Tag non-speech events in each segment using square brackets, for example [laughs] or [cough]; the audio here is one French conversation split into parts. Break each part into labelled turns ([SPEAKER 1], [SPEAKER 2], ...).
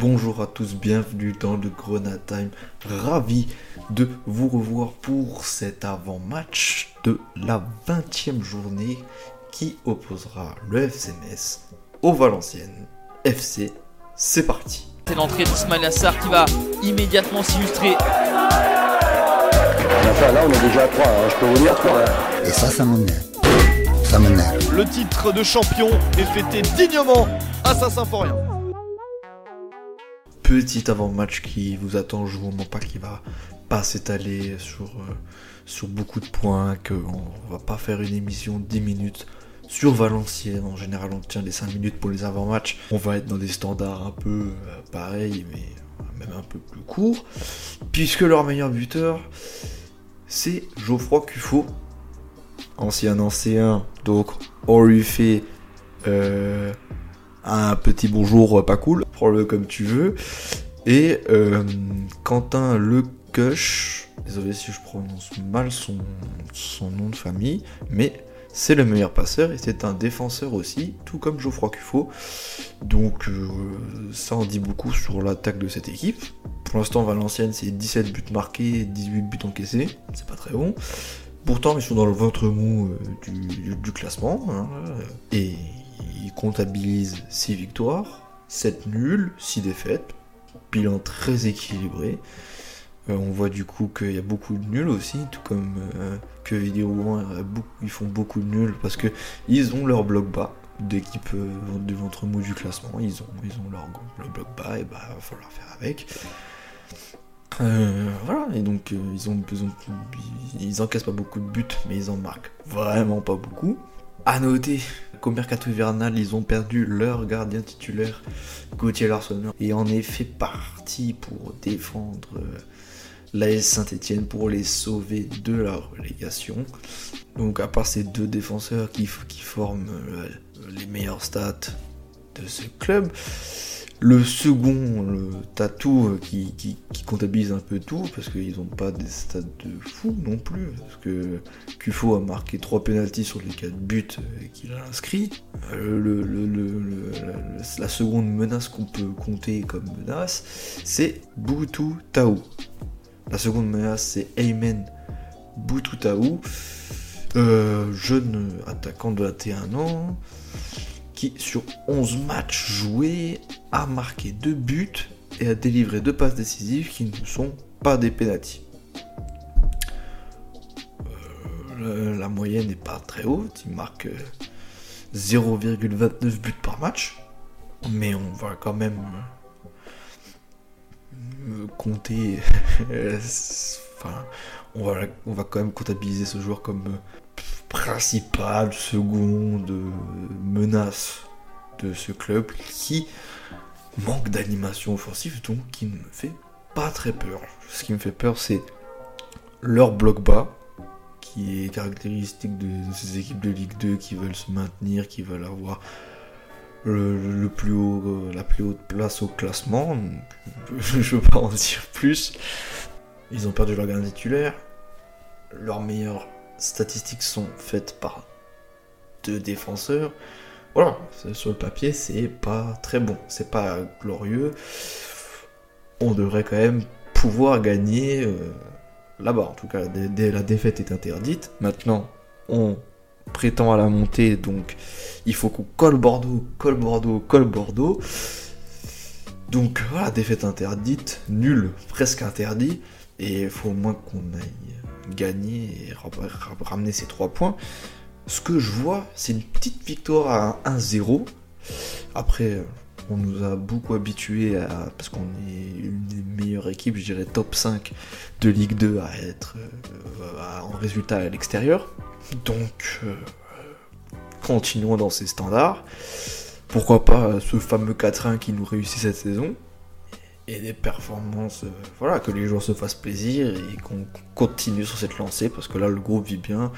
[SPEAKER 1] Bonjour à tous, bienvenue dans le Grenade Time. Ravi de vous revoir pour cet avant-match de la 20e journée qui opposera le FC Metz au Valenciennes FC. C'est parti.
[SPEAKER 2] C'est l'entrée d'Ismail Assar qui va immédiatement s'illustrer.
[SPEAKER 3] Enfin, là, on est déjà à 3, je peux vous dire 3.
[SPEAKER 4] Et ça, ça m'énerve. Ça m'énerve.
[SPEAKER 5] Le titre de champion est fêté dignement à Saint-Symphorien.
[SPEAKER 1] Petit avant-match qui vous attend, je vous mens pas qu'il va pas s'étaler sur, euh, sur beaucoup de points, qu'on va pas faire une émission de 10 minutes sur Valenciennes. En général, on tient les 5 minutes pour les avant-matchs. On va être dans des standards un peu euh, pareils, mais même un peu plus courts, puisque leur meilleur buteur, c'est Geoffroy Cuffaut, ancien ancien, donc euh, un petit bonjour pas cool, prends-le comme tu veux, et euh, Quentin Lecush, désolé si je prononce mal son, nom de famille, mais c'est le meilleur passeur et c'est un défenseur aussi, tout comme Geoffroy Cuffaut. Donc euh, ça en dit beaucoup sur l'attaque de cette équipe. Pour l'instant, Valenciennes, c'est 17 buts marqués et 18 buts encaissés. C'est pas très bon. Pourtant, ils sont dans le ventre mou euh, du, du, classement. Hein, et ils comptabilisent 6 victoires, 7 nuls, 6 défaites. Bilan très équilibré. Euh, on voit du coup qu'il y a beaucoup de nuls aussi, tout comme euh, que Vidéo ils font beaucoup de nuls parce que ils ont leur bloc bas d'équipe euh, du ventre mou du classement, ils ont, ils ont leur, bloc bas et bah va falloir faire avec. voilà, et donc ils, ont, ont, ils encaissent pas beaucoup de buts, mais ils en marquent vraiment pas beaucoup. À noter qu'au mercato hivernal, ils ont perdu leur gardien titulaire, Gauthier Larsonneur, et en est fait partie pour défendre l'AS Saint-Etienne pour les sauver de la relégation. Donc à part ces deux défenseurs qui, qui forment euh, les meilleurs stats de ce club, le second, le Tatou, euh, qui, comptabilise un peu tout, parce qu'ils n'ont pas des stats de fou non plus, parce que Kufo a marqué 3 pénalties sur les 4 buts euh, qu'il a inscrits. Le, la, seconde menace qu'on peut compter comme menace, c'est Boutou Taou. La seconde menace, c'est Aymen Boututaou, euh, jeune attaquant de 21 ans, qui sur 11 matchs joués a marqué 2 buts et a délivré 2 passes décisives qui ne sont pas des pénalties. Euh, la moyenne n'est pas très haute, il marque 0,29 euh, buts par match, mais on va quand même compter. [laughs] enfin, on va, on va quand même comptabiliser ce joueur comme euh, principal, seconde menace de ce club qui manque d'animation offensive, donc qui ne me fait pas très peur. Ce qui me fait peur, c'est leur bloc bas, qui est caractéristique de ces équipes de Ligue 2 qui veulent se maintenir, qui veulent avoir le, plus haut, euh, la plus haute place au classement. [laughs] je ne veux pas en dire plus. Ils ont perdu leur gardien titulaire. Leurs meilleures statistiques sont faites par deux défenseurs. Voilà, sur le papier, c'est pas très bon, c'est pas glorieux. On devrait quand même pouvoir gagner euh, là-bas. En tout cas, la défaite est interdite. Maintenant, on prétend à la montée, donc il faut qu'on colle Bordeaux, colle Bordeaux, colle Bordeaux. Donc voilà, défaite interdite, nul, presque interdit, et il faut au moins qu'on aille gagner et ramener ces 3 points. Ce que je vois, c'est une petite victoire à 1-0. Après, on nous a beaucoup habitués à. Parce qu'on est une des meilleures équipes, je dirais top 5 de Ligue 2 à être euh, en résultat à l'extérieur. Donc, euh, continuons dans ces standards. Pourquoi pas ce fameux 4-1 qui nous réussit cette saison et des performances, euh, voilà, que les joueurs se fassent plaisir et qu'on continue sur cette lancée parce que là le groupe vit bien,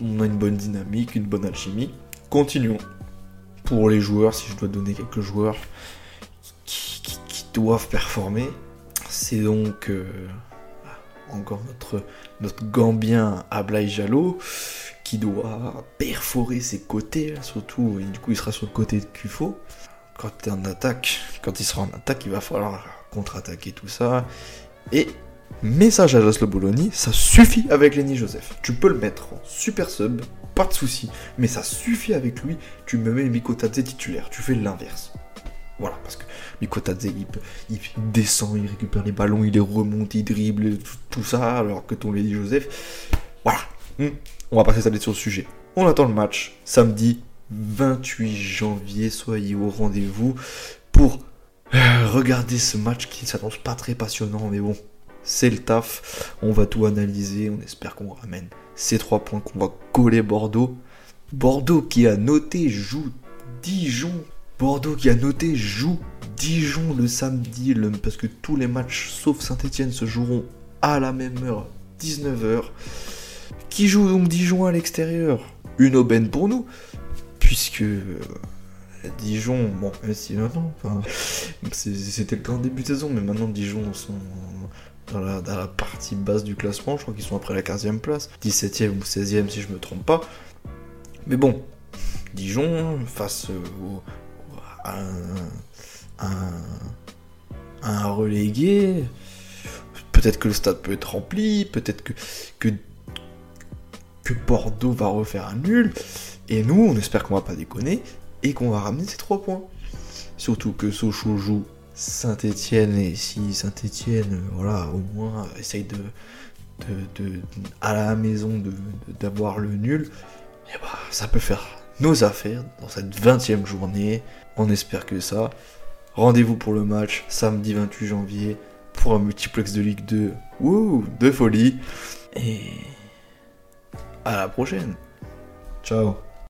[SPEAKER 1] on a une bonne dynamique, une bonne alchimie. Continuons. Pour les joueurs, si je dois donner quelques joueurs qui, doivent performer, c'est donc euh, encore notre, Gambien Ablai Jalo qui doit perforer ses côtés, surtout, et du coup il sera sur le côté de Kufo. Quand tu es en attaque, quand il sera en attaque, il va falloir contre-attaquer tout ça. Et message à Laszlo Bologna, ça suffit avec Lenny Joseph. Tu peux le mettre en super sub, pas de souci, mais ça suffit avec lui. Tu me mets Mikotadze titulaire, tu fais l'inverse. Voilà, parce que Mikotadze, il, il, descend, il récupère les ballons, il les remonte, il dribble, tout, ça, alors que ton Lenny Joseph, voilà. Hmm. On va passer s'attarder sur le sujet. On attend le match, samedi 28 janvier, soyez au rendez-vous pour euh, regarder ce match qui ne s'annonce pas très passionnant, mais bon, c'est le taf. On va tout analyser, on espère qu'on ramène ces trois points qu'on va coller Bordeaux. Bordeaux qui a noté joue Dijon. Bordeaux qui a noté joue Dijon le samedi, parce que tous les matchs sauf Saint-Etienne se joueront à la même heure, 19h. Qui joue donc Dijon à l'extérieur? Une aubaine pour nous, puisque euh, Dijon, bon, si maintenant, c'était le en début de saison, mais maintenant Dijon sont dans la, partie basse du classement, je crois qu'ils sont après la 15e place, 17e ou 16e si je me trompe pas. Mais bon, Dijon, face au, à, un, un, relégué, peut-être que le stade peut être rempli, peut-être que, que, que Bordeaux va refaire un nul, et nous, on espère qu'on va pas déconner, et qu'on va ramener ces 3 points. Surtout que Sochaux joue Saint-Etienne, et si Saint-Etienne, voilà, au moins essaye de, de, de, à la maison d'avoir le nul, et bah, ça peut faire nos affaires dans cette 20e journée. On espère que ça. Rendez-vous pour le match samedi 28 janvier pour un multiplex de Ligue 2. Wouh, de folie. Et à la prochaine. Ciao.